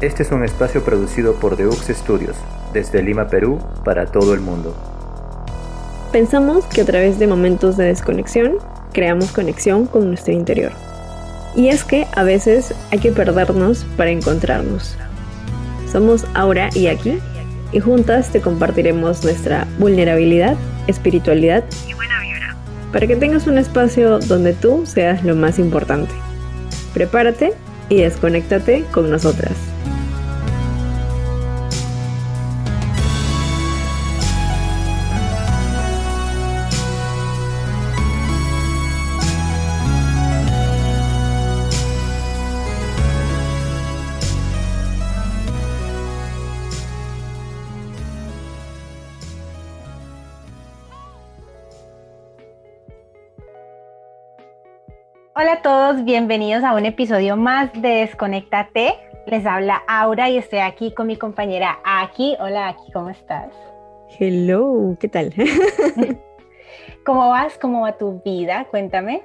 Este es un espacio producido por Deux Studios, desde Lima, Perú, para todo el mundo. Pensamos que a través de momentos de desconexión, creamos conexión con nuestro interior. Y es que a veces hay que perdernos para encontrarnos. Somos Aura y Aki, y juntas te compartiremos nuestra vulnerabilidad, espiritualidad y buena vibra, para que tengas un espacio donde tú seas lo más importante. Prepárate y desconéctate con nosotras. Todos, bienvenidos a un episodio más de Desconéctate. Les habla Aura y estoy aquí con mi compañera Aki. Hola Aki, ¿cómo estás? Hello, ¿qué tal? ¿Cómo vas? ¿Cómo va tu vida? Cuéntame.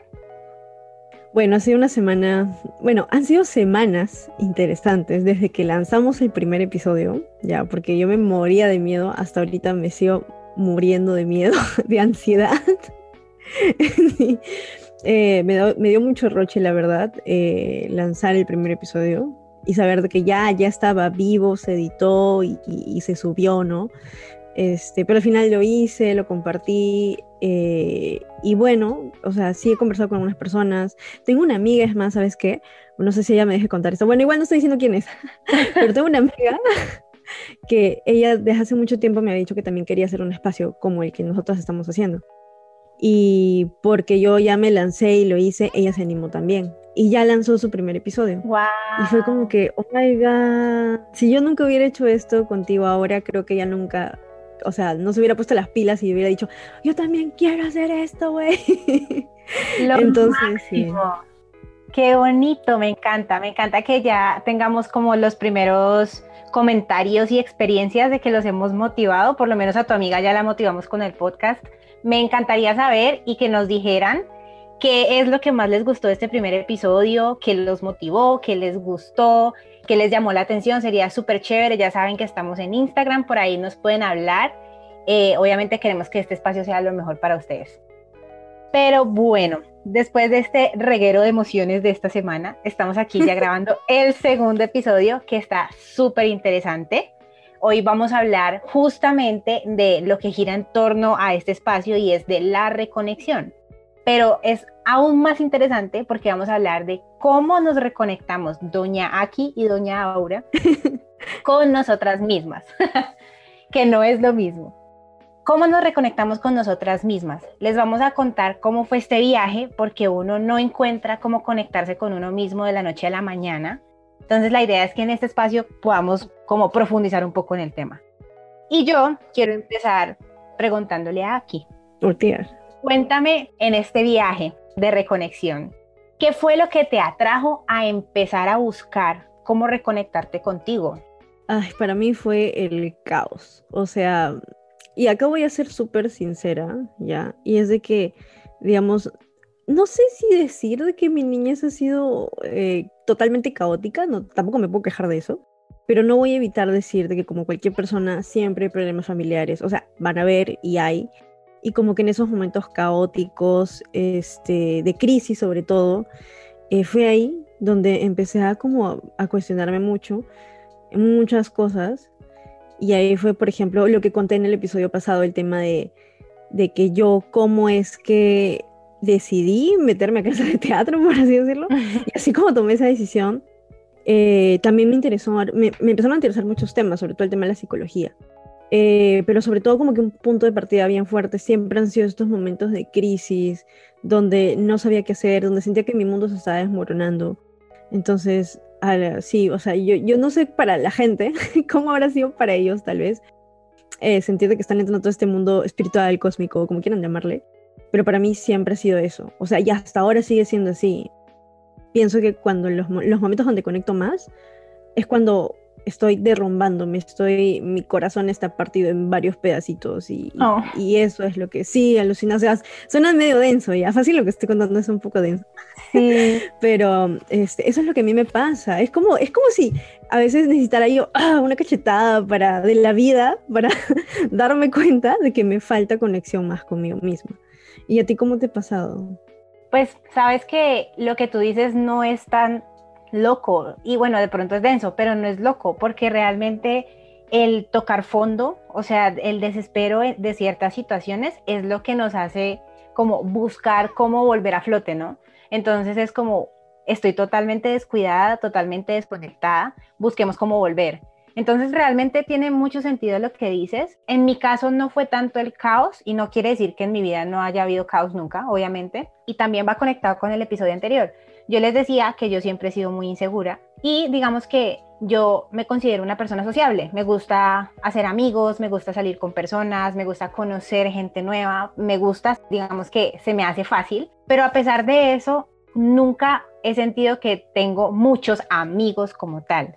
Bueno, ha sido una semana, bueno, han sido semanas interesantes desde que lanzamos el primer episodio, ya, porque yo me moría de miedo, hasta ahorita me sigo muriendo de miedo, de ansiedad. Eh, me, dio mucho roche, la verdad, eh, lanzar el primer episodio y saber de que ya, ya estaba vivo, se editó y, se subió, ¿no? Este, pero al final lo hice, lo compartí eh, y bueno, o sea, sí he conversado con algunas personas. Tengo una amiga, es más, ¿sabes qué? No sé si ella me deje contar esto. Bueno, igual no estoy diciendo quién es, pero tengo una amiga que ella desde hace mucho tiempo me ha dicho que también quería hacer un espacio como el que nosotros estamos haciendo. Y porque yo ya me lancé y lo hice, ella se animó también. Y ya lanzó su primer episodio. Wow. Y fue como que, oh my god, si yo nunca hubiera hecho esto contigo ahora, creo que ella nunca, o sea, no se hubiera puesto las pilas y hubiera dicho, yo también quiero hacer esto, güey. Entonces, sí. Qué bonito, me encanta, me encanta que ya tengamos como los primeros comentarios y experiencias de que los hemos motivado, por lo menos a tu amiga ya la motivamos con el podcast me encantaría saber y que nos dijeran qué es lo que más les gustó de este primer episodio, qué los motivó, qué les gustó, qué les llamó la atención. Sería súper chévere. Ya saben que estamos en Instagram, por ahí nos pueden hablar. Eh, obviamente queremos que este espacio sea lo mejor para ustedes. Pero bueno, después de este reguero de emociones de esta semana, estamos aquí ya grabando el segundo episodio que está súper interesante. Hoy vamos a hablar justamente de lo que gira en torno a este espacio y es de la reconexión. Pero es aún más interesante porque vamos a hablar de cómo nos reconectamos, doña Aki y doña Aura, con nosotras mismas, que no es lo mismo. ¿Cómo nos reconectamos con nosotras mismas? Les vamos a contar cómo fue este viaje porque uno no encuentra cómo conectarse con uno mismo de la noche a la mañana entonces la idea es que en este espacio podamos como profundizar un poco en el tema. Y yo quiero empezar preguntándole a Aki. Cuéntame en este viaje de reconexión, ¿qué fue lo que te atrajo a empezar a buscar cómo reconectarte contigo? Ay, para mí fue el caos. O sea, y acá voy a ser súper sincera, ¿ya? Y es de que, digamos, no sé si decir de que mi niñez ha sido eh, totalmente caótica, no, tampoco me puedo quejar de eso, pero no voy a evitar decir de que como cualquier persona siempre hay problemas familiares, o sea, van a haber y hay, y como que en esos momentos caóticos, este, de crisis sobre todo, eh, fue ahí donde empecé a como a, cuestionarme mucho, muchas cosas, y ahí fue, por ejemplo, lo que conté en el episodio pasado, el tema de, de que yo, cómo es que decidí meterme a clases de teatro, por así decirlo. Y así como tomé esa decisión, eh, también me interesó, me, empezaron a interesar muchos temas, sobre todo el tema de la psicología. Eh, pero sobre todo como que un punto de partida bien fuerte siempre han sido estos momentos de crisis, donde no sabía qué hacer, donde sentía que mi mundo se estaba desmoronando. Entonces, sí, o sea, yo, yo no sé para la gente cómo habrá sido para ellos tal vez eh, sentir que están entrando todo este mundo espiritual, cósmico, como quieran llamarle, pero para mí siempre ha sido eso. O sea, y hasta ahora sigue siendo así. Pienso que cuando los, los momentos donde conecto más es cuando estoy derrumbándome, estoy, mi corazón está partido en varios pedacitos y, Oh. y eso es lo que sí, alucina, o sea, suena medio denso, ya, fácil lo que estoy contando es un poco denso, Sí, pero este, eso es lo que a mí me pasa, es como, es como si a veces necesitara yo ah, una cachetada para, de la vida para darme cuenta de que me falta conexión más conmigo misma. ¿Y a ti cómo te ha pasado? pues sabes que lo que tú dices no es tan loco y bueno, de pronto es denso, pero no es loco porque realmente el tocar fondo, o sea, el desespero de ciertas situaciones es lo que nos hace como buscar cómo volver a flote, ¿no? Entonces es como, estoy totalmente descuidada, totalmente desconectada, busquemos cómo volver. Entonces realmente tiene mucho sentido lo que dices. En mi caso no fue tanto el caos y no quiere decir que en mi vida no haya habido caos nunca, obviamente. Y también va conectado con el episodio anterior. Yo les decía que yo siempre he sido muy insegura y digamos que yo me considero una persona sociable. Me gusta hacer amigos, me gusta salir con personas, me gusta conocer gente nueva, me gusta, digamos que se me hace fácil. Pero a pesar de eso, nunca he sentido que tengo muchos amigos como tal.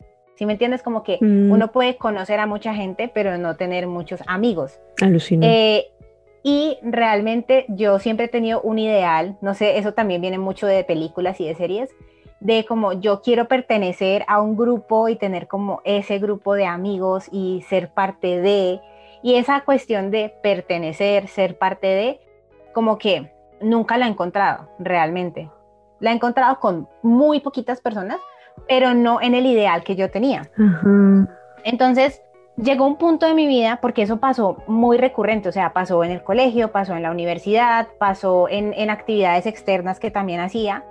Me entiendes? Como que Mm. uno puede conocer a mucha gente, pero no tener muchos amigos. Alucina. Eh, y realmente yo siempre he tenido un ideal, no sé, eso también viene mucho de películas y de series, de como yo quiero pertenecer a un grupo y tener como ese grupo de amigos y ser parte de, y esa cuestión de pertenecer, ser parte de, como que nunca la he encontrado realmente. La he encontrado con muy poquitas personas, pero no en el ideal que yo tenía. Entonces, llegó un punto de mi vida, porque eso pasó muy recurrente, o sea, pasó en el colegio, pasó en la universidad, pasó en, en actividades externas que también hacía,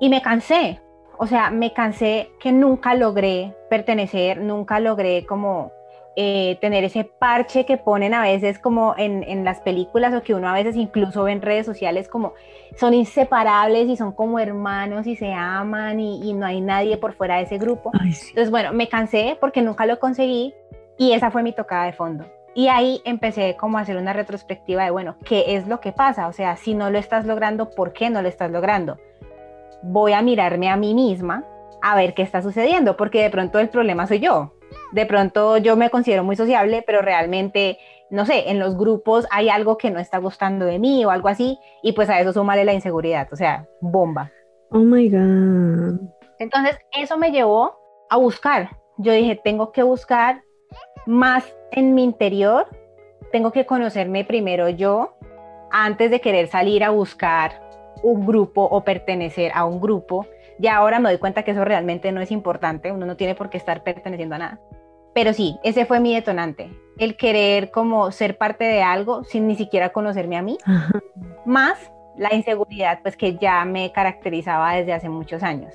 y me cansé, o sea, me cansé que nunca logré pertenecer, nunca logré como eh, tener ese parche que ponen a veces como en, en las películas o que uno a veces incluso ve en redes sociales como son inseparables y son como hermanos y se aman y, y no hay nadie por fuera de ese grupo. Ay, sí. Entonces, bueno, me cansé porque nunca lo conseguí y esa fue mi tocada de fondo. Y ahí empecé como a hacer una retrospectiva de, bueno, ¿qué es lo que pasa? O sea, si no lo estás logrando, ¿por qué no lo estás logrando? Voy a mirarme a mí misma a ver qué está sucediendo, porque de pronto el problema soy yo. De pronto yo me considero muy sociable, pero realmente, no sé, en los grupos hay algo que no está gustando de mí o algo así, y pues a eso súmale la inseguridad, o sea, bomba. Oh my God. Entonces, eso me llevó a buscar. Yo dije, tengo que buscar más en mi interior, tengo que conocerme primero yo antes de querer salir a buscar un grupo o pertenecer a un grupo. Ya ahora me doy cuenta que eso realmente no es importante, uno no tiene por qué estar perteneciendo a nada. Pero sí, ese fue mi detonante, el querer como ser parte de algo sin ni siquiera conocerme a mí, Ajá. más la inseguridad pues que ya me caracterizaba desde hace muchos años.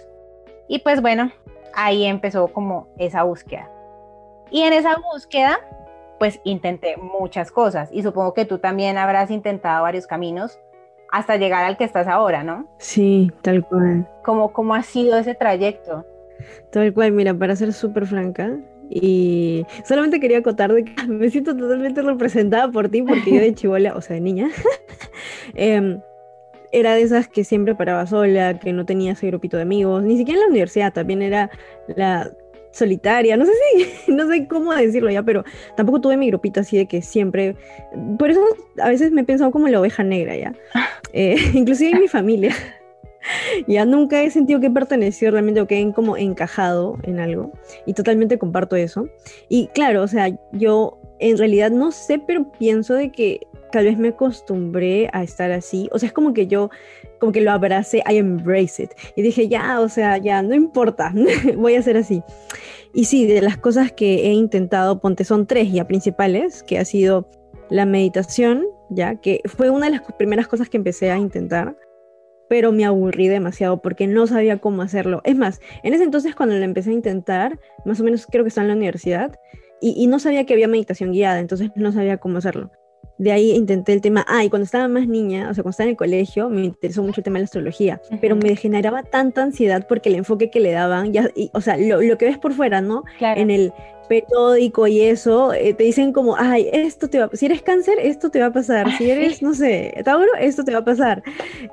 Y pues bueno, ahí empezó como esa búsqueda. Y en esa búsqueda pues intenté muchas cosas y supongo que tú también habrás intentado varios caminos hasta llegar al que estás ahora, ¿no? Sí, tal cual. ¿Cómo, cómo ha sido ese trayecto? Tal cual, mira, para ser súper franca, y solamente quería acotar de que me siento totalmente representada por ti, porque yo de chivola, o sea, de niña, em, era de esas que siempre paraba sola, que no tenía ese grupito de amigos, ni siquiera en la universidad, también era la solitaria, no sé si, no sé cómo decirlo ya, pero tampoco tuve mi grupito así de que siempre, por eso a veces me he pensado como la oveja negra ya, Eh, inclusive en mi familia. Ya nunca he sentido que he pertenecido realmente o que he como encajado en algo. Y totalmente comparto eso. Y claro, o sea, yo en realidad no sé, pero pienso de que tal vez me acostumbré a estar así. O sea, es como que yo, como que lo abracé, I embrace it. Y dije, ya, o sea, ya, no importa, voy a ser así. Y sí, de las cosas que he intentado, ponte, son tres ya principales, que ha sido la meditación, ya, que fue una de las primeras cosas que empecé a intentar pero me aburrí demasiado porque no sabía cómo hacerlo. Es más, en ese entonces cuando lo empecé a intentar, más o menos creo que estaba en la universidad, y, y, no sabía que había meditación guiada, entonces no sabía cómo hacerlo. De ahí intenté el tema, ah, y cuando estaba más niña, o sea, cuando estaba en el colegio, me interesó mucho el tema de la astrología, pero me generaba tanta ansiedad porque el enfoque que le daban, ya, o sea, lo, lo, que ves por fuera, ¿no? En el periódico y eso, eh, te dicen como, ay, esto te va, si eres cáncer, esto te va a pasar, si eres, no sé, Tauro, esto te va a pasar.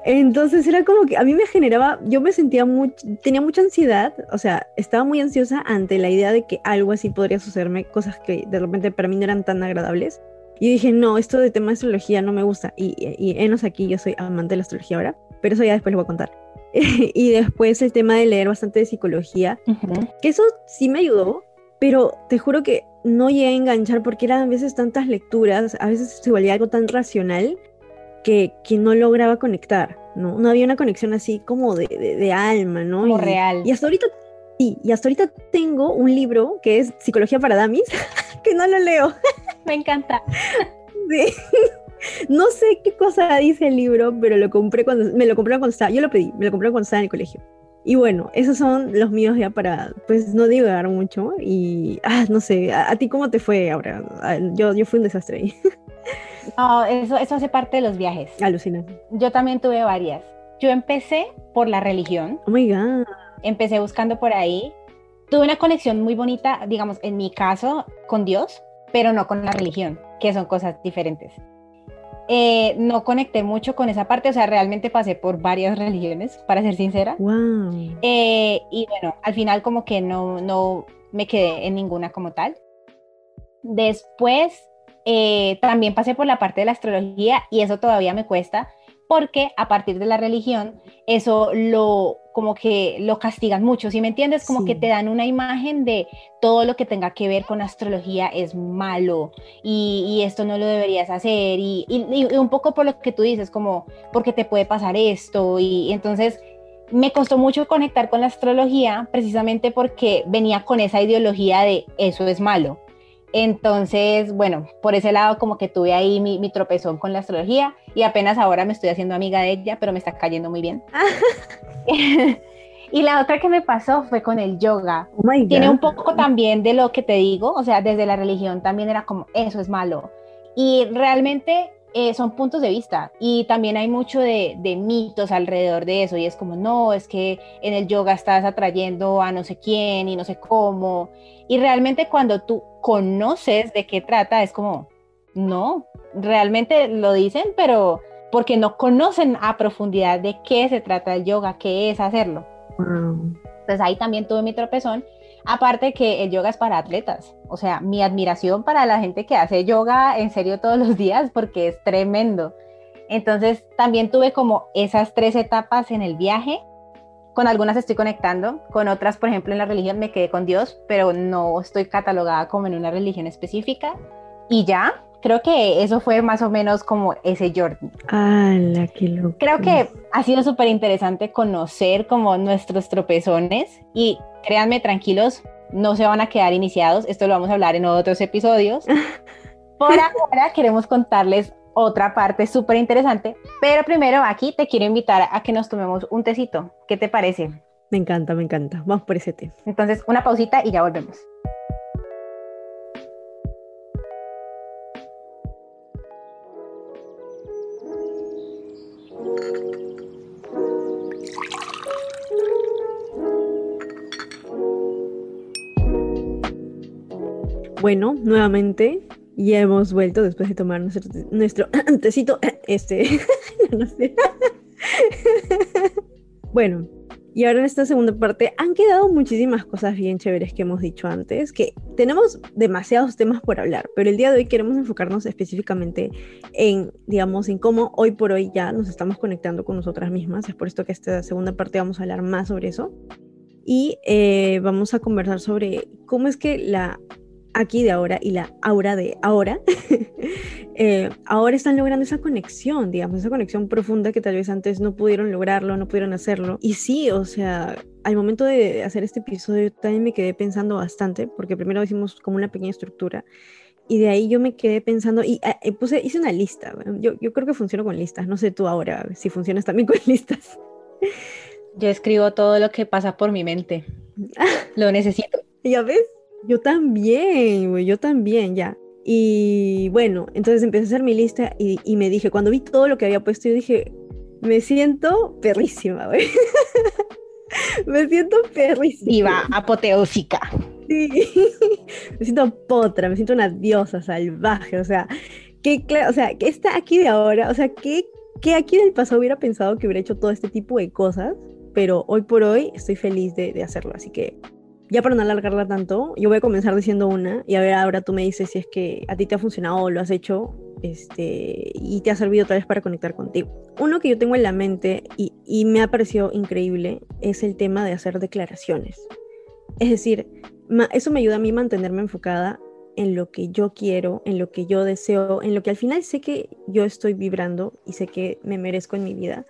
Entonces era como que a mí me generaba, yo me sentía mucho, tenía mucha ansiedad, o sea, estaba muy ansiosa ante la idea de que algo así podría sucederme, cosas que de repente para mí no eran tan agradables. Y dije, no, esto de tema de astrología no me gusta. Y, y, enos aquí, yo soy amante de la astrología ahora, pero eso ya después lo voy a contar. y después el tema de leer bastante de psicología, que eso sí me ayudó, pero te juro que no llegué a enganchar porque eran a veces tantas lecturas, a veces se volvía algo tan racional que, que no lograba conectar, ¿no? No había una conexión así como de, de, alma, ¿no? Como real. Y hasta ahorita, sí, y hasta ahorita tengo un libro que es Psicología para Damis, que no lo leo. Me encanta. Sí. No sé qué cosa dice el libro, pero lo compré cuando me lo compré cuando estaba, yo lo pedí, me lo compré cuando estaba en el colegio. Y bueno, esos son los míos ya para, pues, no divagar mucho. Y, ah, no sé, ¿a, ti cómo te fue ahora? Ah, yo, yo fui un desastre ahí. No, eso, eso hace parte de los viajes. Alucinante. Yo también tuve varias. Yo empecé por la religión. Oh my God. Empecé buscando por ahí. Tuve una conexión muy bonita, digamos, en mi caso, con Dios, pero no con la religión, que son cosas diferentes. Eh, no conecté mucho con esa parte, o sea, realmente pasé por varias religiones, para ser sincera. Eh, y bueno, al final como que no, no me quedé en ninguna como tal. Después eh, también pasé por la parte de la astrología y eso todavía me cuesta porque a partir de la religión eso lo como que lo castigan mucho, ¿sí me entiendes? Como que te dan una imagen de todo lo que tenga que ver con astrología es malo y, esto no lo deberías hacer y, un poco por lo que tú dices, como porque te puede pasar esto y entonces me costó mucho conectar con la astrología precisamente porque venía con esa ideología de eso es malo. Entonces, bueno, por ese lado como que tuve ahí mi, tropezón con la astrología y apenas ahora me estoy haciendo amiga de ella, pero me está cayendo muy bien. y la otra que me pasó fue con el yoga. Oh Tiene un poco también de lo que te digo, o sea, desde la religión también era como, eso es malo. Y realmente eh, son puntos de vista y también hay mucho de, de, mitos alrededor de eso y es como, no, es que en el yoga estás atrayendo a no sé quién y no sé cómo. Y realmente cuando tú conoces de qué trata, es como, no, realmente lo dicen, pero porque no conocen a profundidad de qué se trata el yoga, qué es hacerlo. Entonces ahí también tuve mi tropezón. Aparte que el yoga es para atletas, o sea, mi admiración para la gente que hace yoga en serio todos los días porque es tremendo. Entonces también tuve como esas tres etapas en el viaje con algunas estoy conectando, con otras, por ejemplo, en la religión me quedé con Dios, pero no estoy catalogada como en una religión específica. Y ya, creo que eso fue más o menos como ese Jordan. ¡Hala, qué loco! Creo que ha sido súper interesante conocer como nuestros tropezones y créanme, tranquilos, no se van a quedar iniciados, esto lo vamos a hablar en otros episodios. Por ahora queremos contarles otra parte súper interesante. Pero primero aquí te quiero invitar a que nos tomemos un tecito. ¿Qué te parece? Me encanta, me encanta. Vamos por ese té. Entonces, una pausita y ya volvemos. Bueno, nuevamente ya hemos vuelto después de tomar nuestro, nuestro tecito. Este. bueno, y ahora en esta segunda parte han quedado muchísimas cosas bien chéveres que hemos dicho antes, que tenemos demasiados temas por hablar, pero el día de hoy queremos enfocarnos específicamente en, digamos, en cómo hoy por hoy ya nos estamos conectando con nosotras mismas. Es por esto que esta segunda parte vamos a hablar más sobre eso. Y eh, vamos a conversar sobre cómo es que la aquí de ahora y la aura de ahora, eh, ahora están logrando esa conexión, digamos, esa conexión profunda que tal vez antes no pudieron lograrlo, no pudieron hacerlo. Y sí, o sea, al momento de hacer este episodio también me quedé pensando bastante, porque primero hicimos como una pequeña estructura. Y de ahí yo me quedé pensando y eh, puse, hice una lista. Yo, yo creo que funciono con listas. No sé tú ahora si funcionas también con listas. Yo escribo todo lo que pasa por mi mente. Lo necesito. ¿Ya ves? Yo también, yo también, ya. Y bueno, entonces empecé a hacer mi lista y, y me dije, cuando vi todo lo que había puesto, yo dije, me siento perrísima, güey. me siento perrísima. Viva, apoteósica. Sí, me siento potra, me siento una diosa salvaje, o sea, que, o sea, que está aquí de ahora, o sea, que, que aquí del pasado hubiera pensado que hubiera hecho todo este tipo de cosas, pero hoy por hoy estoy feliz de, de hacerlo, así que ya para no alargarla tanto, yo voy a comenzar diciendo una y a ver ahora tú me dices si es que a ti te ha funcionado o lo has hecho este, y te ha servido otra vez para conectar contigo. Uno que yo tengo en la mente y, y me ha parecido increíble es el tema de hacer declaraciones. Es decir, eso me ayuda a mí mantenerme enfocada en lo que yo quiero, en lo que yo deseo, en lo que al final sé que yo estoy vibrando y sé que me merezco en mi vida.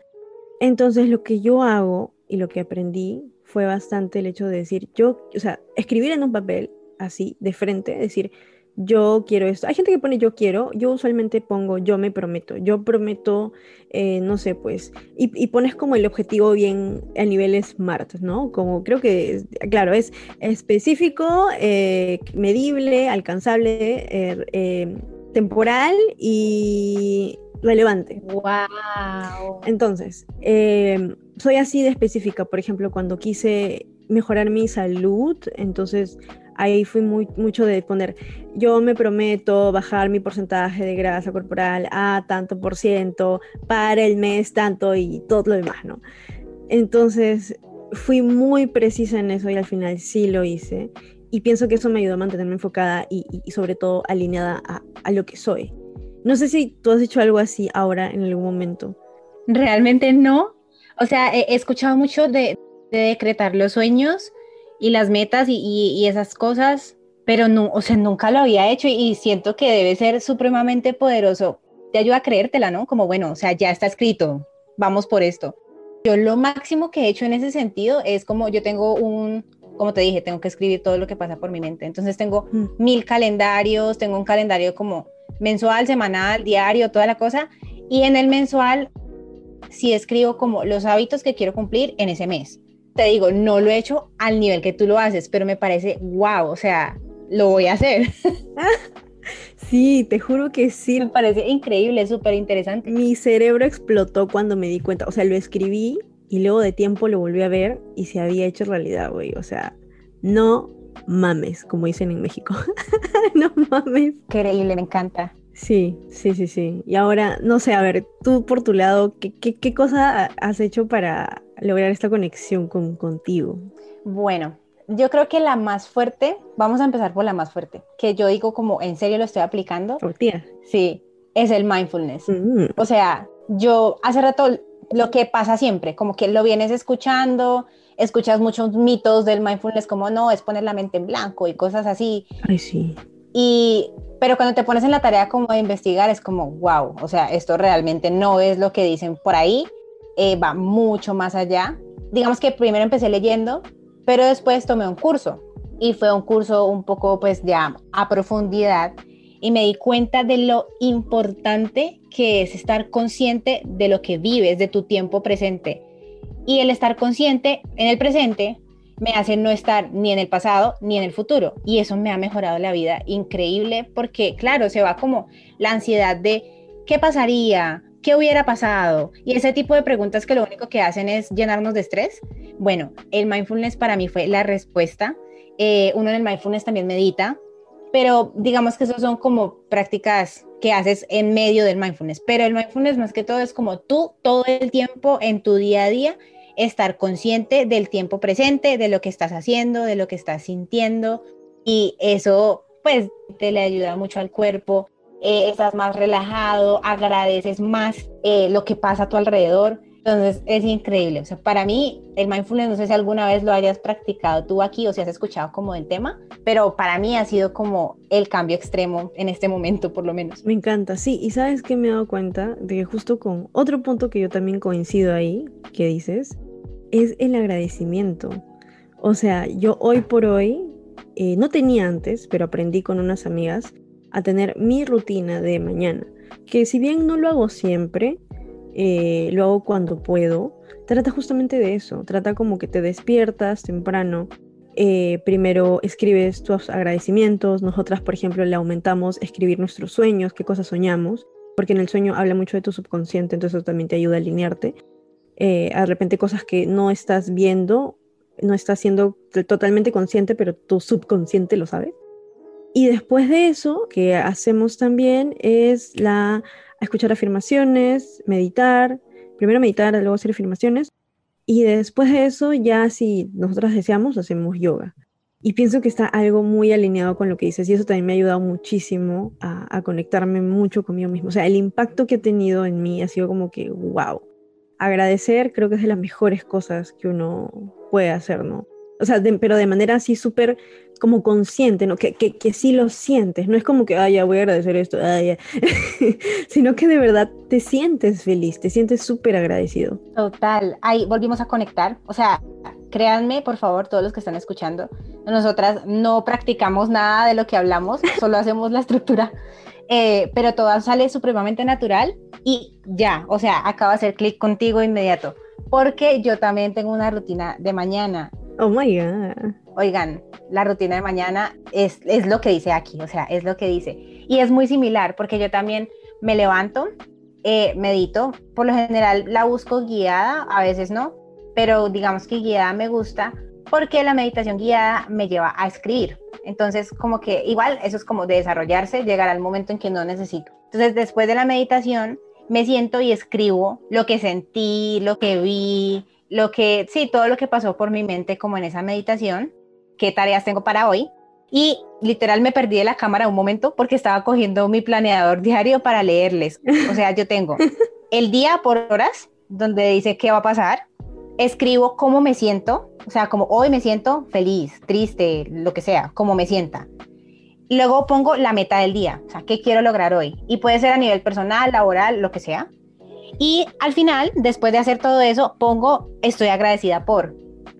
Entonces lo que yo hago y lo que aprendí fue bastante el hecho de decir, yo, o sea, escribir en un papel así, de frente, decir, yo quiero esto. Hay gente que pone yo quiero, yo usualmente pongo yo me prometo, yo prometo, eh, no sé, pues, y, pones como el objetivo bien a nivel SMART, ¿no? Como creo que, claro, es específico, eh, medible, alcanzable, eh, temporal y relevante. ¡Wow! Entonces, soy así de específica, por ejemplo, cuando quise mejorar mi salud, entonces ahí fui muy, mucho de poner, yo me prometo bajar mi porcentaje de grasa corporal a tanto por ciento para el mes, tanto y todo lo demás, ¿no? Entonces fui muy precisa en eso y al final sí lo hice. Y pienso que eso me ayudó a mantenerme enfocada y, sobre todo alineada a, lo que soy. No sé si tú has hecho algo así ahora en algún momento. Realmente no. O sea, he, escuchado mucho de, de decretar los sueños y las metas y, y, esas cosas, pero no, o sea, nunca lo había hecho y, siento que debe ser supremamente poderoso. Te ayuda a creértela, ¿no? Como, bueno, o sea, ya está escrito, vamos por esto. Yo lo máximo que he hecho en ese sentido es como yo tengo un, como te dije, tengo que escribir todo lo que pasa por mi mente. Entonces tengo mm. mil calendarios, tengo un calendario como mensual, semanal, diario, toda la cosa. Y en el mensual sí escribo como los hábitos que quiero cumplir en ese mes te digo, no lo he hecho al nivel que tú lo haces, pero me parece wow, o sea, lo voy a hacer. Sí, te juro que sí. Me parece increíble, súper interesante. Mi cerebro explotó cuando me di cuenta, o sea, lo escribí y luego de tiempo lo volví a ver y se había hecho realidad, güey, o sea, no mames, como dicen en México. no mames. Increíble, me encanta. Sí, sí, sí, sí. Y ahora, no sé, a ver, tú por tu lado, ¿qué, qué, qué cosa has hecho para lograr esta conexión con, contigo? Bueno, yo creo que la más fuerte, vamos a empezar por la más fuerte, que yo digo como en serio lo estoy aplicando. Por ti. Sí, es el mindfulness. Mm. O sea, yo hace rato lo que pasa siempre, como que lo vienes escuchando, escuchas muchos mitos del mindfulness como no, es poner la mente en blanco y cosas así. Ay, sí. Y pero cuando te pones en la tarea como de investigar, es como, wow, o sea, esto realmente no es lo que dicen por ahí, eh, va mucho más allá. Digamos que primero empecé leyendo, pero después tomé un curso y fue un curso un poco pues ya a profundidad y me di cuenta de lo importante que es estar consciente de lo que vives, de tu tiempo presente. Y el estar consciente en el presente me hace no estar ni en el pasado ni en el futuro. Y eso me ha mejorado la vida increíble porque, claro, se va como la ansiedad de qué pasaría, qué hubiera pasado. Y ese tipo de preguntas que lo único que hacen es llenarnos de estrés. Bueno, el mindfulness para mí fue la respuesta. Eh, uno en el mindfulness también medita, pero digamos que esos son como prácticas que haces en medio del mindfulness. Pero el mindfulness más que todo es como tú todo el tiempo en tu día a día estar consciente del tiempo presente, de lo que estás haciendo, de lo que estás sintiendo y eso pues te le ayuda mucho al cuerpo, eh, estás más relajado, agradeces más eh, lo que pasa a tu alrededor. Entonces es increíble. O sea, para mí el mindfulness, no sé si alguna vez lo hayas practicado tú aquí o si has escuchado como del tema, pero para mí ha sido como el cambio extremo en este momento, por lo menos. Me encanta, sí. Y sabes que me he dado cuenta de que justo con otro punto que yo también coincido ahí, que dices, es el agradecimiento. O sea, yo hoy por hoy, eh, no tenía antes, pero aprendí con unas amigas a tener mi rutina de mañana, que si bien no lo hago siempre, eh, lo hago cuando puedo, trata justamente de eso, trata como que te despiertas temprano, eh, primero escribes tus agradecimientos, nosotras, por ejemplo, le aumentamos escribir nuestros sueños, qué cosas soñamos, porque en el sueño habla mucho de tu subconsciente, entonces eso también te ayuda a alinearte. Eh, de repente cosas que no estás viendo, no estás siendo totalmente consciente, pero tu subconsciente lo sabe. Y después de eso, que hacemos también es la escuchar afirmaciones, meditar, primero meditar, luego hacer afirmaciones, y después de eso, ya si nosotras deseamos, hacemos yoga. Y pienso que está algo muy alineado con lo que dices y eso también me ha ayudado muchísimo a, a, conectarme mucho conmigo mismo. O sea, el impacto que ha tenido en mí ha sido como que, wow. Agradecer creo que es de las mejores cosas que uno puede hacer, ¿no? O sea, pero de manera así súper como consciente, ¿no? Que, que, que, sí lo sientes, no es como que, ay, ya voy a agradecer esto, ay, ya. sino que de verdad te sientes feliz, te sientes súper agradecido. Total, ahí volvimos a conectar, o sea, créanme, por favor, todos los que están escuchando, nosotras no practicamos nada de lo que hablamos, solo hacemos la estructura, eh, pero todo sale supremamente natural y ya, o sea, acaba de hacer clic contigo inmediato, porque yo también tengo una rutina de mañana. Oh my God oigan, la rutina de mañana es, es lo que dice aquí, o sea, es lo que dice. Y es muy similar porque yo también me levanto, eh, medito, por lo general la busco guiada, a veces no, pero digamos que guiada me gusta porque la meditación guiada me lleva a escribir. Entonces, como que igual eso es como de desarrollarse, llegar al momento en que no necesito. Entonces, después de la meditación, me siento y escribo lo que sentí, lo que vi, lo que, sí, todo lo que pasó por mi mente como en esa meditación qué tareas tengo para hoy. Y literal me perdí de la cámara un momento porque estaba cogiendo mi planeador diario para leerles. O sea, yo tengo el día por horas, donde dice qué va a pasar. Escribo cómo me siento, o sea, como hoy me siento feliz, triste, lo que sea, como me sienta. Luego pongo la meta del día, o sea, qué quiero lograr hoy. Y puede ser a nivel personal, laboral, lo que sea. Y al final, después de hacer todo eso, pongo estoy agradecida por.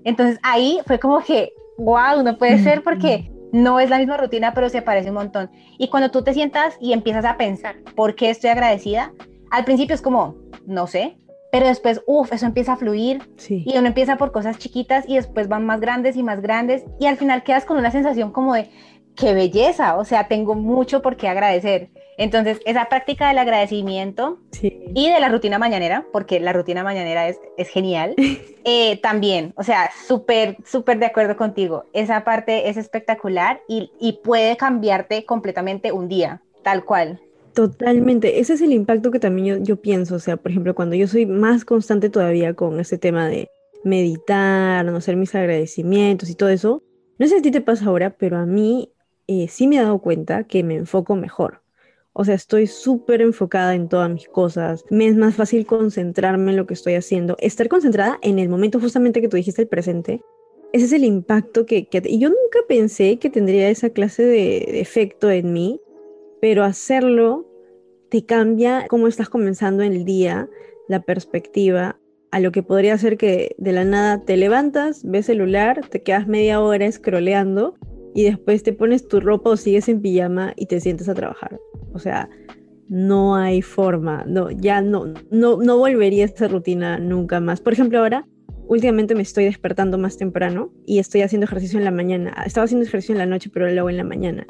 Entonces ahí fue como que wow, no puede ser porque no es la misma rutina, pero se parece un montón. Y cuando tú te sientas y empiezas a pensar, ¿por qué estoy agradecida? Al principio es como, no sé, pero después, uff, eso empieza a fluir y uno empieza por cosas chiquitas y después van más grandes y más grandes y al final quedas con una sensación como de, qué belleza, o sea, tengo mucho por qué agradecer. Entonces, esa práctica del agradecimiento y de la rutina mañanera, porque la rutina mañanera es, es genial, eh, también, o sea, súper, súper de acuerdo contigo. Esa parte es espectacular y, y puede cambiarte completamente un día, tal cual. Totalmente, ese es el impacto que también yo, pienso, o sea, por ejemplo, cuando yo soy más constante todavía con ese tema de meditar, no hacer mis agradecimientos y todo eso, no sé si a ti te pasa ahora, pero a mí eh, sí me he dado cuenta que me enfoco mejor. O sea, estoy súper enfocada en todas mis cosas. Me es más fácil concentrarme en lo que estoy haciendo. Estar concentrada en el momento justamente que tú dijiste el presente. Ese es el impacto que... que y yo nunca pensé que tendría esa clase de, efecto en mí, pero hacerlo te cambia cómo estás comenzando el día, la perspectiva, a lo que podría ser que de la nada te levantas, ves celular, te quedas media hora scrolleando y después te pones tu ropa o sigues en pijama y te sientes a trabajar. O sea, no hay forma, no, ya no, no, no volvería a esa rutina nunca más. Por ejemplo, ahora, últimamente me estoy despertando más temprano y estoy haciendo ejercicio en la mañana. Estaba haciendo ejercicio en la noche, pero lo hago en la mañana.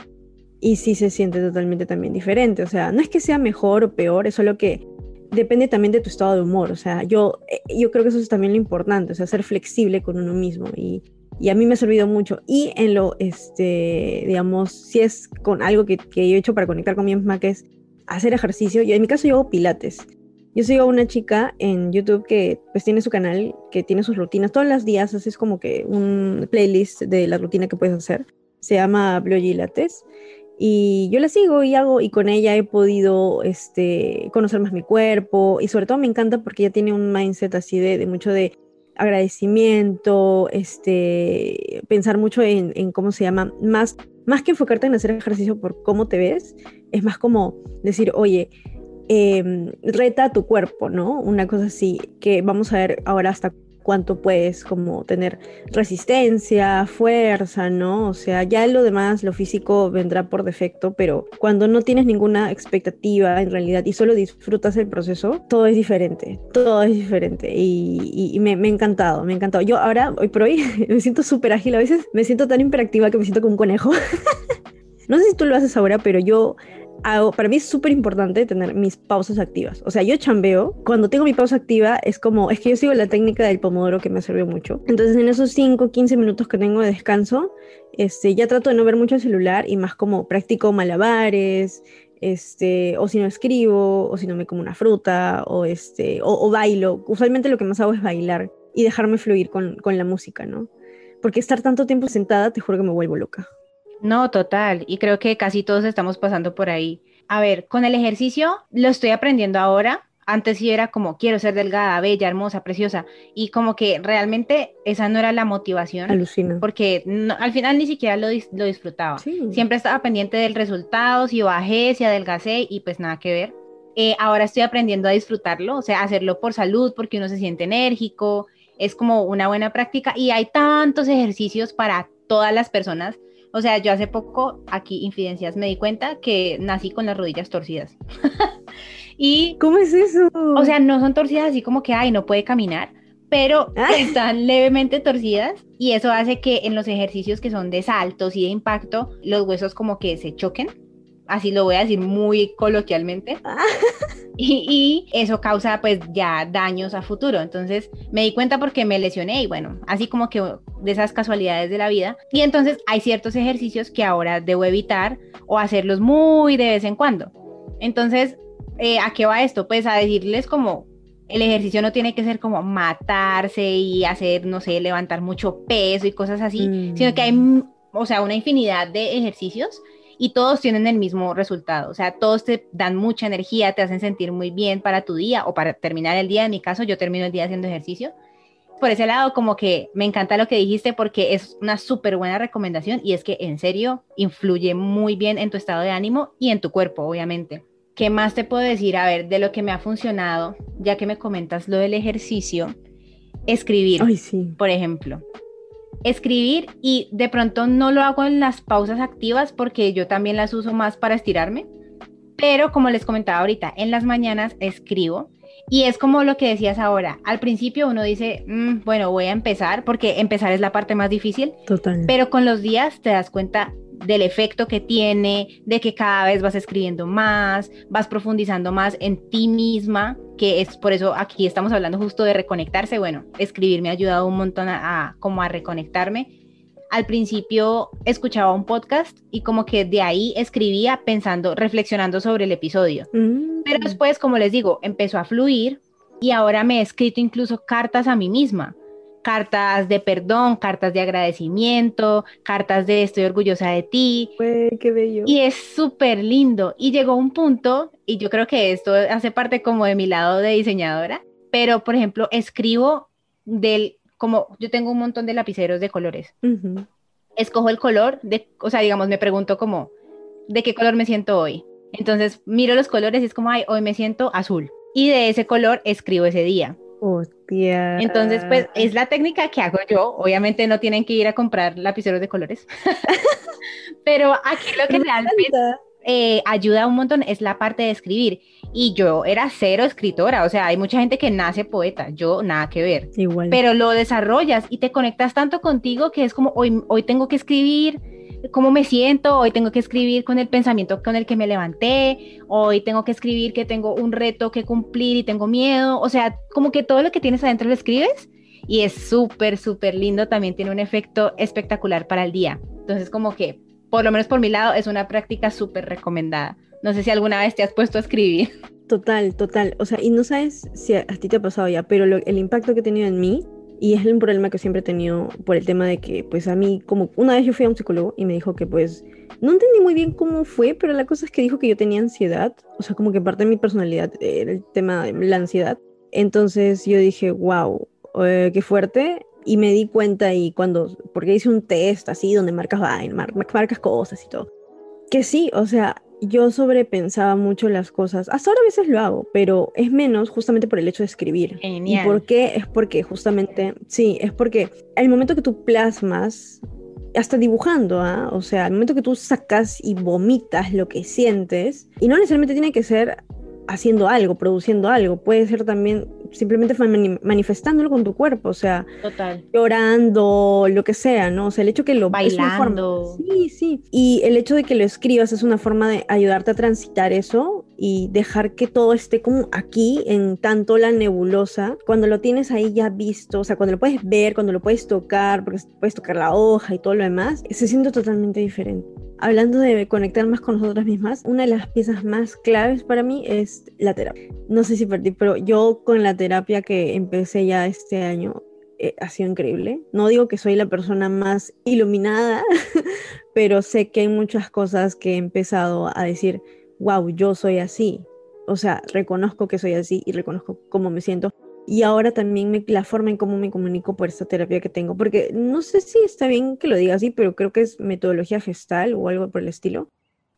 Y sí se siente totalmente también diferente. O sea, no es que sea mejor o peor, es solo que depende también de tu estado de humor. O sea, yo, eh, yo creo que eso es también lo importante, o sea, ser flexible con uno mismo y y a mí me ha servido mucho. Y en lo, este, digamos, si es con algo que, que yo he hecho para conectar con mi misma, que es hacer ejercicio. Yo en mi caso yo hago pilates. Yo sigo a una chica en YouTube que pues tiene su canal, que tiene sus rutinas. Todos los días haces como que un playlist de la rutina que puedes hacer. Se llama Blue Lates. Y yo la sigo y hago, y con ella he podido este, conocer más mi cuerpo. Y sobre todo me encanta porque ella tiene un mindset así de, de mucho de agradecimiento, este, pensar mucho en, en, cómo se llama, más, más que enfocarte en hacer ejercicio por cómo te ves, es más como decir, oye, eh, reta tu cuerpo, ¿no? Una cosa así, que vamos a ver ahora hasta cuánto puedes como tener resistencia, fuerza, ¿no? O sea, ya lo demás, lo físico vendrá por defecto, pero cuando no tienes ninguna expectativa en realidad y solo disfrutas el proceso, todo es diferente, todo es diferente y, me, me ha encantado, me ha encantado. Yo ahora, hoy por hoy, me siento súper ágil, a veces me siento tan hiperactiva que me siento como un conejo. No sé si tú lo haces ahora, pero yo para mí es súper importante tener mis pausas activas. O sea, yo chambeo, cuando tengo mi pausa activa es como, es que yo sigo la técnica del pomodoro que me sirvió mucho. Entonces en esos 5, 15 minutos que tengo de descanso, este, ya trato de no ver mucho el celular y más como practico malabares, este, o si no escribo, o si no me como una fruta, o, este, o, bailo. Usualmente lo que más hago es bailar y dejarme fluir con, con la música, ¿no? Porque estar tanto tiempo sentada, te juro que me vuelvo loca. No, total. Y creo que casi todos estamos pasando por ahí. A ver, con el ejercicio lo estoy aprendiendo ahora. Antes sí era como quiero ser delgada, bella, hermosa, preciosa. Y como que realmente esa no era la motivación. Alucina. Porque al final ni siquiera lo, lo disfrutaba. Siempre estaba pendiente del resultado, si bajé, si adelgacé y pues nada que ver. Eh, ahora estoy aprendiendo a disfrutarlo, o sea, hacerlo por salud, porque uno se siente enérgico. Es como una buena práctica y hay tantos ejercicios para todas las personas o sea, yo hace poco, aquí, infidencias, me di cuenta que nací con las rodillas torcidas. y... ¿Cómo es eso? O sea, no son torcidas así como que, ay, no puede caminar, pero ah. están levemente torcidas y eso hace que en los ejercicios que son de saltos y de impacto, los huesos como que se choquen así lo voy a decir muy coloquialmente, ah. y, eso causa pues ya daños a futuro. Entonces me di cuenta porque me lesioné y bueno, así como que de esas casualidades de la vida. Y entonces hay ciertos ejercicios que ahora debo evitar o hacerlos muy de vez en cuando. Entonces, eh, ¿a qué va esto? Pues a decirles como el ejercicio no tiene que ser como matarse y hacer, no sé, levantar mucho peso y cosas así, sino que hay, mm. o sea, una infinidad de ejercicios y todos tienen el mismo resultado. O sea, todos te dan mucha energía, te hacen sentir muy bien para tu día o para terminar el día. En mi caso, yo termino el día haciendo ejercicio. Por ese lado, como que me encanta lo que dijiste porque es una súper buena recomendación y es que en serio influye muy bien en tu estado de ánimo y en tu cuerpo, obviamente. ¿Qué más te puedo decir? A ver, de lo que me ha funcionado, ya que me comentas lo del ejercicio, escribir, Ay, sí. por ejemplo escribir y de pronto no lo hago en las pausas activas porque yo también las uso más para estirarme, pero como les comentaba ahorita, en las mañanas escribo y es como lo que decías ahora, al principio uno dice, mm, bueno, voy a empezar porque empezar es la parte más difícil, Total. pero con los días te das cuenta del efecto que tiene, de que cada vez vas escribiendo más, vas profundizando más en ti misma, que es por eso aquí estamos hablando justo de reconectarse. Bueno, escribir me ha ayudado un montón a, como a reconectarme. Al principio escuchaba un podcast y como que de ahí escribía pensando, reflexionando sobre el episodio. Mm. Pero después, como les digo, empezó a fluir y ahora me he escrito incluso cartas a mí misma cartas de perdón, cartas de agradecimiento, cartas de estoy orgullosa de ti. qué bello. Y es súper lindo. Y llegó un punto, y yo creo que esto hace parte como de mi lado de diseñadora, pero por ejemplo, escribo del, como yo tengo un montón de lapiceros de colores. Escojo el color, de, o sea, digamos, me pregunto como, ¿de qué color me siento hoy? Entonces miro los colores y es como, ay, hoy me siento azul. Y de ese color escribo ese día. Hostia. Entonces, pues es la técnica que hago yo. Obviamente no tienen que ir a comprar lapiceros de colores. Pero aquí lo que realmente eh, ayuda un montón es la parte de escribir. Y yo era cero escritora. O sea, hay mucha gente que nace poeta. Yo nada que ver. Igual. Pero lo desarrollas y te conectas tanto contigo que es como hoy, hoy tengo que escribir cómo me siento, hoy tengo que escribir con el pensamiento con el que me levanté, hoy tengo que escribir que tengo un reto que cumplir y tengo miedo, o sea, como que todo lo que tienes adentro lo escribes y es súper, súper lindo, también tiene un efecto espectacular para el día. Entonces, como que, por lo menos por mi lado, es una práctica súper recomendada. No sé si alguna vez te has puesto a escribir. Total, total. O sea, y no sabes si a, ti te ha pasado ya, pero el impacto que ha tenido en mí y es un problema que siempre he tenido por el tema de que, pues a mí, como una vez yo fui a un psicólogo y me dijo que, pues, no entendí muy bien cómo fue, pero la cosa es que dijo que yo tenía ansiedad, o sea, como que parte de mi personalidad era el tema de la ansiedad. Entonces yo dije, wow, eh, qué fuerte. Y me di cuenta y cuando, porque hice un test así donde marcas, marcas cosas y todo. Que sí, o sea, yo sobrepensaba mucho las cosas. Hasta ahora a veces lo hago, pero es menos justamente por el hecho de escribir. Genial. ¿Y por qué? Es porque justamente, sí, es porque el momento que tú plasmas, hasta dibujando, ¿ah? o sea, el momento que tú sacas y vomitas lo que sientes, y no necesariamente tiene que ser haciendo algo, produciendo algo, puede ser también simplemente manifestándolo con tu cuerpo, o sea, Total. llorando, lo que sea, ¿no? O sea, el hecho que lo bailando. sí, sí. Y el hecho de que lo escribas es una forma de ayudarte a transitar eso y dejar que todo esté como aquí en tanto la nebulosa, cuando lo tienes ahí ya visto, o sea, cuando lo puedes ver, cuando lo puedes tocar, porque puedes tocar la hoja y todo lo demás, se siente totalmente diferente. Hablando de conectar más con nosotras mismas, una de las piezas más claves para mí es la terapia. No sé si ti, pero yo con la terapia que empecé ya este año eh, ha sido increíble. No digo que soy la persona más iluminada, pero sé que hay muchas cosas que he empezado a decir, wow, yo soy así. O sea, reconozco que soy así y reconozco cómo me siento y ahora también la forma en cómo me comunico por esta terapia que tengo, porque no sé si está bien que lo diga así, pero creo que es metodología gestal o algo por el estilo.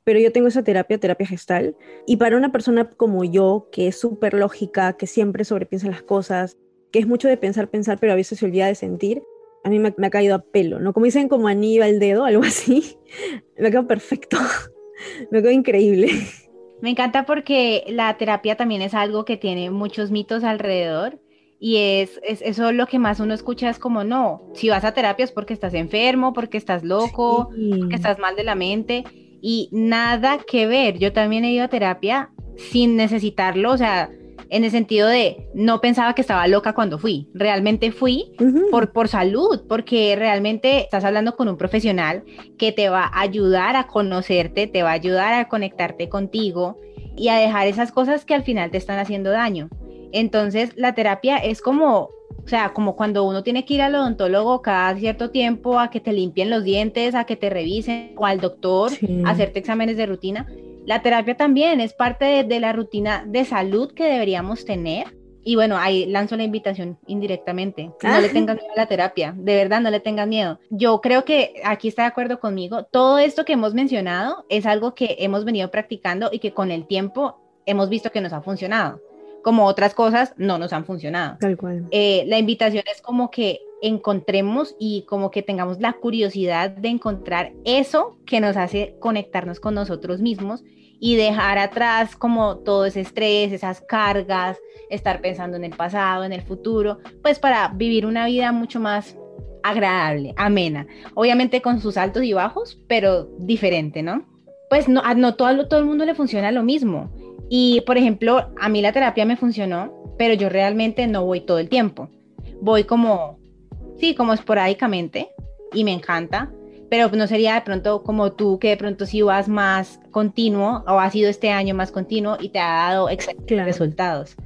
Pero yo tengo esa terapia, terapia gestal, y para una persona como yo, que es súper lógica, que siempre sobrepiensa las cosas, que es mucho de pensar, pensar, pero a veces se olvida de sentir, a mí me, me ha caído a pelo, ¿no? Como dicen, como anillo al dedo, algo así, me ha quedado perfecto, me ha quedado increíble. Me encanta porque la terapia también es algo que tiene muchos mitos alrededor y es, es, eso lo que más uno escucha es como, no, si vas a terapia es porque estás enfermo, porque estás loco, porque estás mal de la mente y nada que ver. Yo también he ido a terapia sin necesitarlo, o sea, en el sentido de no pensaba que estaba loca cuando fui. Realmente fui por, por salud, porque realmente estás hablando con un profesional que te va a ayudar a conocerte, te va a ayudar a conectarte contigo y a dejar esas cosas que al final te están haciendo daño. Entonces, la terapia es como, o sea, como cuando uno tiene que ir al odontólogo cada cierto tiempo a que te limpien los dientes, a que te revisen, o al doctor, a hacerte exámenes de rutina la terapia también es parte de, la rutina de salud que deberíamos tener. Y bueno, ahí lanzo la invitación indirectamente. No le ah. tengan miedo a la terapia, de verdad no le tengan miedo. Yo creo que aquí está de acuerdo conmigo. Todo esto que hemos mencionado es algo que hemos venido practicando y que con el tiempo hemos visto que nos ha funcionado. Como otras cosas no nos han funcionado. Tal cual. Eh, la invitación es como que encontremos y como que tengamos la curiosidad de encontrar eso que nos hace conectarnos con nosotros mismos y dejar atrás como todo ese estrés, esas cargas, estar pensando en el pasado, en el futuro, pues para vivir una vida mucho más agradable, amena, obviamente con sus altos y bajos, pero diferente, ¿no? Pues no, no todo, todo el mundo le funciona lo mismo. Y por ejemplo, a mí la terapia me funcionó, pero yo realmente no voy todo el tiempo. Voy como sí, como esporádicamente y me encanta, pero no sería de pronto como tú que de pronto si vas más continuo o ha sido este año más continuo y te ha dado excelentes resultados.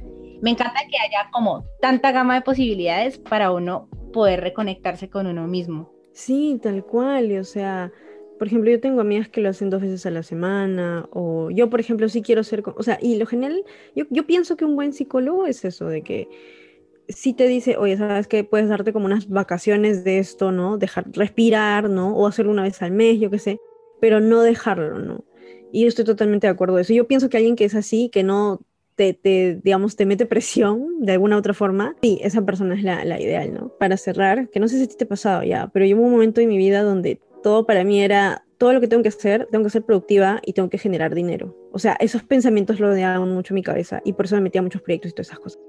Me encanta que haya como tanta gama de posibilidades para uno poder reconectarse con uno mismo. Sí, tal cual, o sea, por ejemplo, yo tengo amigas que lo hacen dos veces a la semana, o yo, por ejemplo, sí quiero ser, o sea, y lo general, yo, yo pienso que un buen psicólogo es eso, de que si te dice, oye, sabes que puedes darte como unas vacaciones de esto, ¿no? Dejar respirar, ¿no? O hacerlo una vez al mes, yo qué sé, pero no dejarlo, ¿no? Y yo estoy totalmente de acuerdo de eso. Yo pienso que alguien que es así, que no te, te digamos, te mete presión de alguna otra forma, sí, esa persona es la, la ideal, ¿no? Para cerrar, que no sé si te ha pasado ya, pero yo hubo un momento en mi vida donde todo para mí era, todo lo que tengo que hacer, tengo que ser productiva y tengo que generar dinero. O sea, esos pensamientos lo rodeaban mucho mi cabeza y por eso me metía a muchos proyectos y todas esas cosas.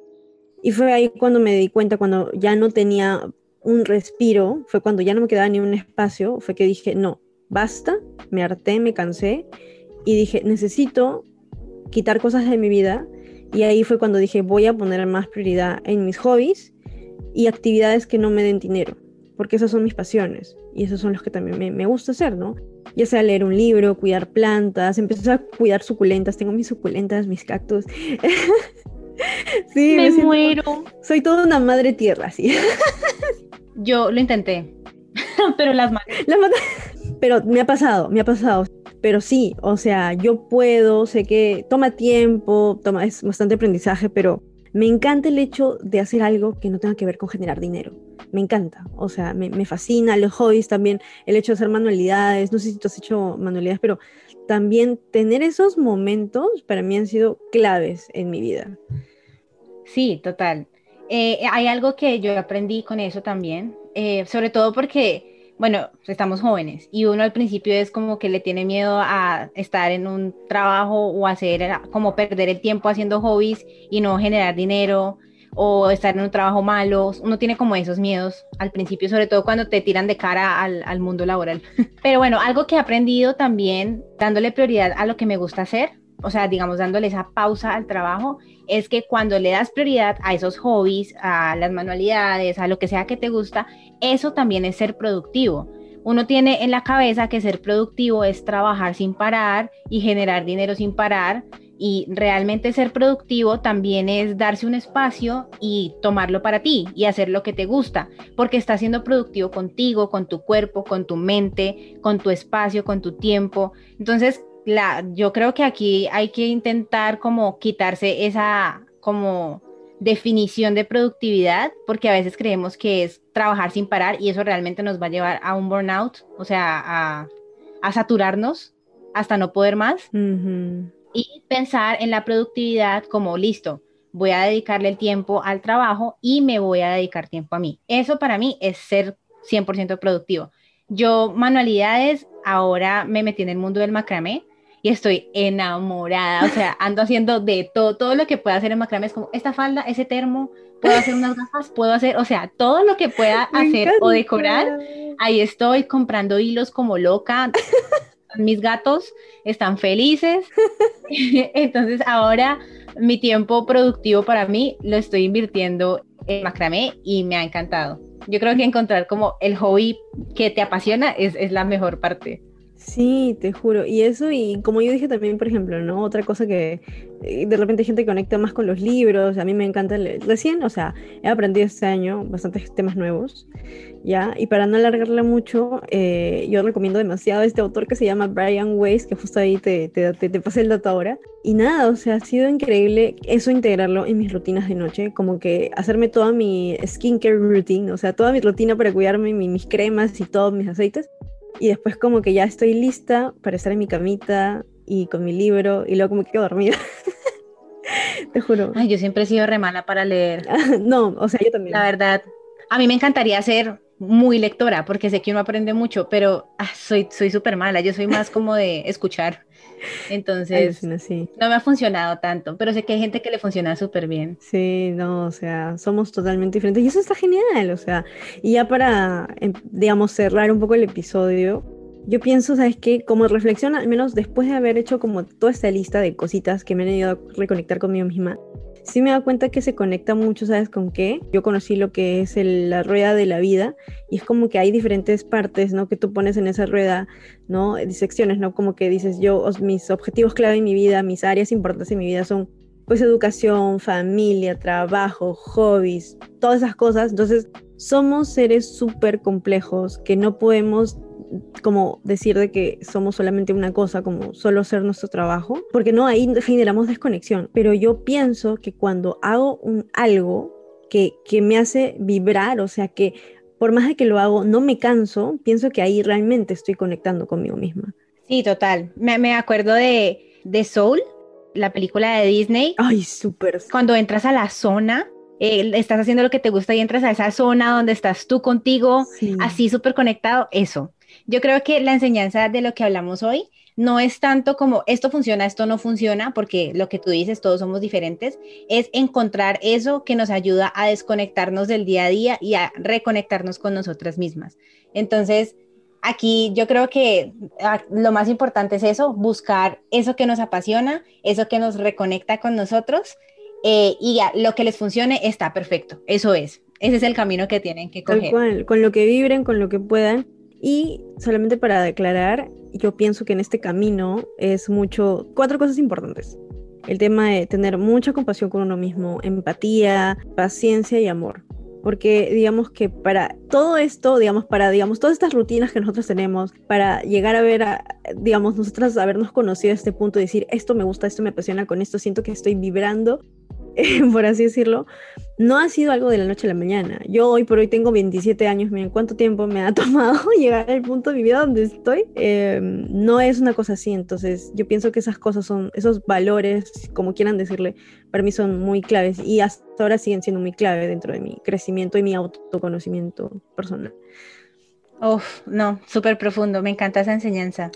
Y fue ahí cuando me di cuenta, cuando ya no tenía un respiro, fue cuando ya no me quedaba ni un espacio, fue que dije, no, basta, me harté, me cansé y dije, necesito quitar cosas de mi vida. Y ahí fue cuando dije, voy a poner más prioridad en mis hobbies y actividades que no me den dinero, porque esas son mis pasiones y esos son los que también me, me gusta hacer, ¿no? Ya sea leer un libro, cuidar plantas, empecé a cuidar suculentas, tengo mis suculentas, mis cactus. Sí, me, muero. Soy toda una madre tierra, sí. Yo lo intenté, pero las manos. pero me ha pasado, me ha pasado. Pero sí, o sea, yo puedo, sé que toma tiempo, toma, es bastante aprendizaje, pero me encanta el hecho de hacer algo que no tenga que ver con generar dinero. me encanta, o sea, me, fascina, los hobbies también, el hecho de hacer manualidades, no sé si tú has hecho manualidades, pero también tener esos momentos para mí han sido claves en mi vida. Sí, total. Eh, hay algo que yo aprendí con eso también, eh, sobre todo porque, bueno, estamos jóvenes y uno al principio es como que le tiene miedo a estar en un trabajo o hacer como perder el tiempo haciendo hobbies y no generar dinero o estar en un trabajo malo. Uno tiene como esos miedos al principio, sobre todo cuando te tiran de cara al, al mundo laboral. Pero bueno, algo que he aprendido también, dándole prioridad a lo que me gusta hacer, o sea, digamos, dándole esa pausa al trabajo, es que cuando le das prioridad a esos hobbies, a las manualidades, a lo que sea que te gusta, eso también es ser productivo. Uno tiene en la cabeza que ser productivo es trabajar sin parar y generar dinero sin parar, y realmente ser productivo también es darse un espacio y tomarlo para ti y hacer lo que te gusta, porque estás siendo productivo contigo, con tu cuerpo, con tu mente, con tu espacio, con tu tiempo. Entonces, la, yo creo que aquí hay que intentar como quitarse esa como definición de productividad, porque a veces creemos que es trabajar sin parar y eso realmente nos va a llevar a un burnout, o sea, a, a saturarnos hasta no poder más y pensar en la productividad como listo, voy a dedicarle el tiempo al trabajo y me voy a dedicar tiempo a mí. Eso para mí es ser 100% productivo. Yo manualidades, ahora me metí en el mundo del macramé y estoy enamorada, o sea, ando haciendo de todo, todo lo que pueda hacer en macramé es como esta falda, ese termo, puedo hacer unas gafas, puedo hacer, o sea, todo lo que pueda hacer o decorar, ahí estoy comprando hilos como loca, mis gatos están felices. Entonces ahora mi tiempo productivo para mí lo estoy invirtiendo en macramé y me ha encantado. Yo creo que encontrar como el hobby que te apasiona es, es la mejor parte. Sí, te juro. Y eso, y como yo dije también, por ejemplo, ¿no? Otra cosa que eh, de repente gente conecta más con los libros, a mí me encanta leer. Recién, o sea, he aprendido este año bastantes temas nuevos, ¿ya? Y para no alargarla mucho, eh, yo recomiendo demasiado a este autor que se llama Brian Weiss, que justo ahí te, te, te, pasé el dato ahora. Y nada, o sea, ha sido increíble eso integrarlo en mis rutinas de noche, como que hacerme toda mi skincare routine, o sea, toda mi rutina para cuidarme, mis cremas y todos mis aceites y después como que ya estoy lista para estar en mi camita y con mi libro y luego como que quedo dormida. Te juro. Ay, yo siempre he sido re mala para leer. no, o sea, yo también. La verdad, a mí me encantaría ser muy lectora porque sé que uno aprende mucho, pero ah, soy soy súper mala. Yo soy más como de escuchar. Entonces, no me ha funcionado tanto, pero sé que hay gente que le funciona súper bien. Sí, no, o sea, somos totalmente diferentes y eso está genial, o sea, y ya para, em, digamos, cerrar un poco el episodio, yo pienso, ¿sabes qué? Como reflexión, al menos después de haber hecho como toda esta lista de cositas que me han ayudado a reconectar conmigo misma, sí me da cuenta que se conecta mucho, ¿sabes con qué? Yo conocí lo que es la rueda de la vida y es como que hay diferentes partes, ¿no? Que tú pones en esa rueda, ¿no? Secciones, ¿no? Como que dices, yo, mis objetivos clave en mi vida, mis áreas importantes en mi vida son pues educación, familia, trabajo, hobbies, todas esas cosas. Entonces, somos seres súper complejos que no podemos como decir de que somos solamente una cosa, como solo ser nuestro trabajo, porque no, ahí generamos desconexión. Pero yo pienso que cuando hago un algo que, que me hace vibrar, o sea, que por más de que lo hago, no me canso, pienso que ahí realmente estoy conectando conmigo misma. Sí, total. Me, me acuerdo de, de Soul, la película de Disney. Ay, súper. Cuando entras a la zona, eh, estás haciendo lo que te gusta y entras a esa zona donde estás tú contigo, así súper conectado, eso. Yo creo que la enseñanza de lo que hablamos hoy no es tanto como esto funciona, esto no funciona, porque lo que tú dices, todos somos diferentes, es encontrar eso que nos ayuda a desconectarnos del día a día y a reconectarnos con nosotras mismas. Entonces, aquí yo creo que ah, lo más importante es eso, buscar eso que nos apasiona, eso que nos reconecta con nosotros eh, y ya, lo que les funcione está perfecto, eso es. Ese es el camino que tienen que coger. con lo que vibren, con lo que puedan y solamente para declarar, yo pienso que en este camino es mucho, cuatro cosas importantes. El tema de tener mucha compasión con uno mismo, empatía, paciencia y amor. Porque digamos que para todo esto, digamos, para, digamos, todas estas rutinas que nosotros tenemos, para llegar a ver, digamos, nosotras habernos conocido a este punto, decir, esto me gusta, esto me apasiona, con esto siento que estoy vibrando, por así decirlo, no ha sido algo de la noche a la mañana. Yo hoy por hoy tengo 27 años, miren cuánto tiempo me ha tomado llegar al punto de mi vida donde estoy. Em, no es una cosa así, entonces yo pienso que esas cosas son, esos valores, como quieran decirle, para mí son muy claves y hasta ahora siguen siendo muy clave dentro de mi crecimiento y mi autoconocimiento personal. Uf, no, súper profundo, me encanta esa enseñanza.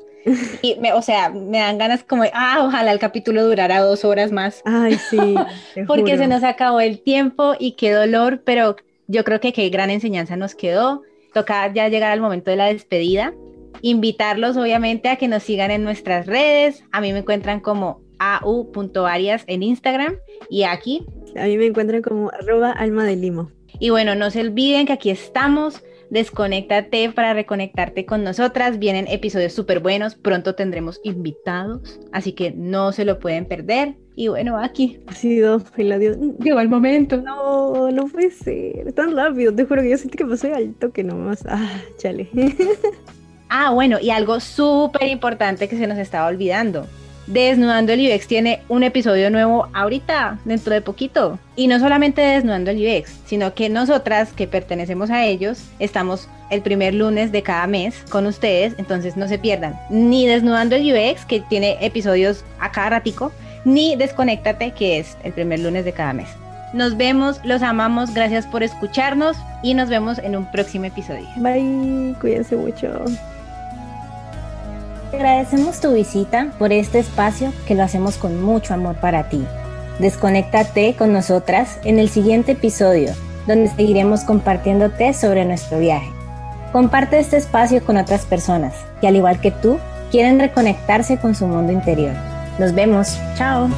Y me, o sea, me dan ganas como, ah, ojalá el capítulo durara dos horas más. Ay, sí. Porque se nos acabó el tiempo y qué dolor, pero yo creo que qué gran enseñanza nos quedó. Toca ya llegar al momento de la despedida. Invitarlos, obviamente, a que nos sigan en nuestras redes. A mí me encuentran como au.arias en Instagram y aquí. A mí me encuentran como arroba alma de limo. Y bueno, no se olviden que aquí estamos Desconéctate para reconectarte con nosotras. Vienen episodios súper buenos. Pronto tendremos invitados, así que no se lo pueden perder. Y bueno, aquí. Ha sido el adiós. Llegó el momento. No, no puede ser. Tan rápido. Te juro que yo sentí que pasé al toque nomás. Ah, chale. ah, bueno, y algo súper importante que se nos estaba olvidando. Desnudando el IBEX tiene un episodio nuevo ahorita, dentro de poquito. Y no solamente Desnudando el IBEX, sino que nosotras que pertenecemos a ellos estamos el primer lunes de cada mes con ustedes, entonces no se pierdan ni Desnudando el IBEX, que tiene episodios a cada ratico, ni Desconéctate, que es el primer lunes de cada mes. Nos vemos, los amamos, gracias por escucharnos y nos vemos en un próximo episodio. Bye, cuídense mucho. Agradecemos tu visita por este espacio que lo hacemos con mucho amor para ti. Desconéctate con nosotras en el siguiente episodio, donde seguiremos compartiéndote sobre nuestro viaje. Comparte este espacio con otras personas que al igual que tú quieren reconectarse con su mundo interior. Nos vemos. Chao.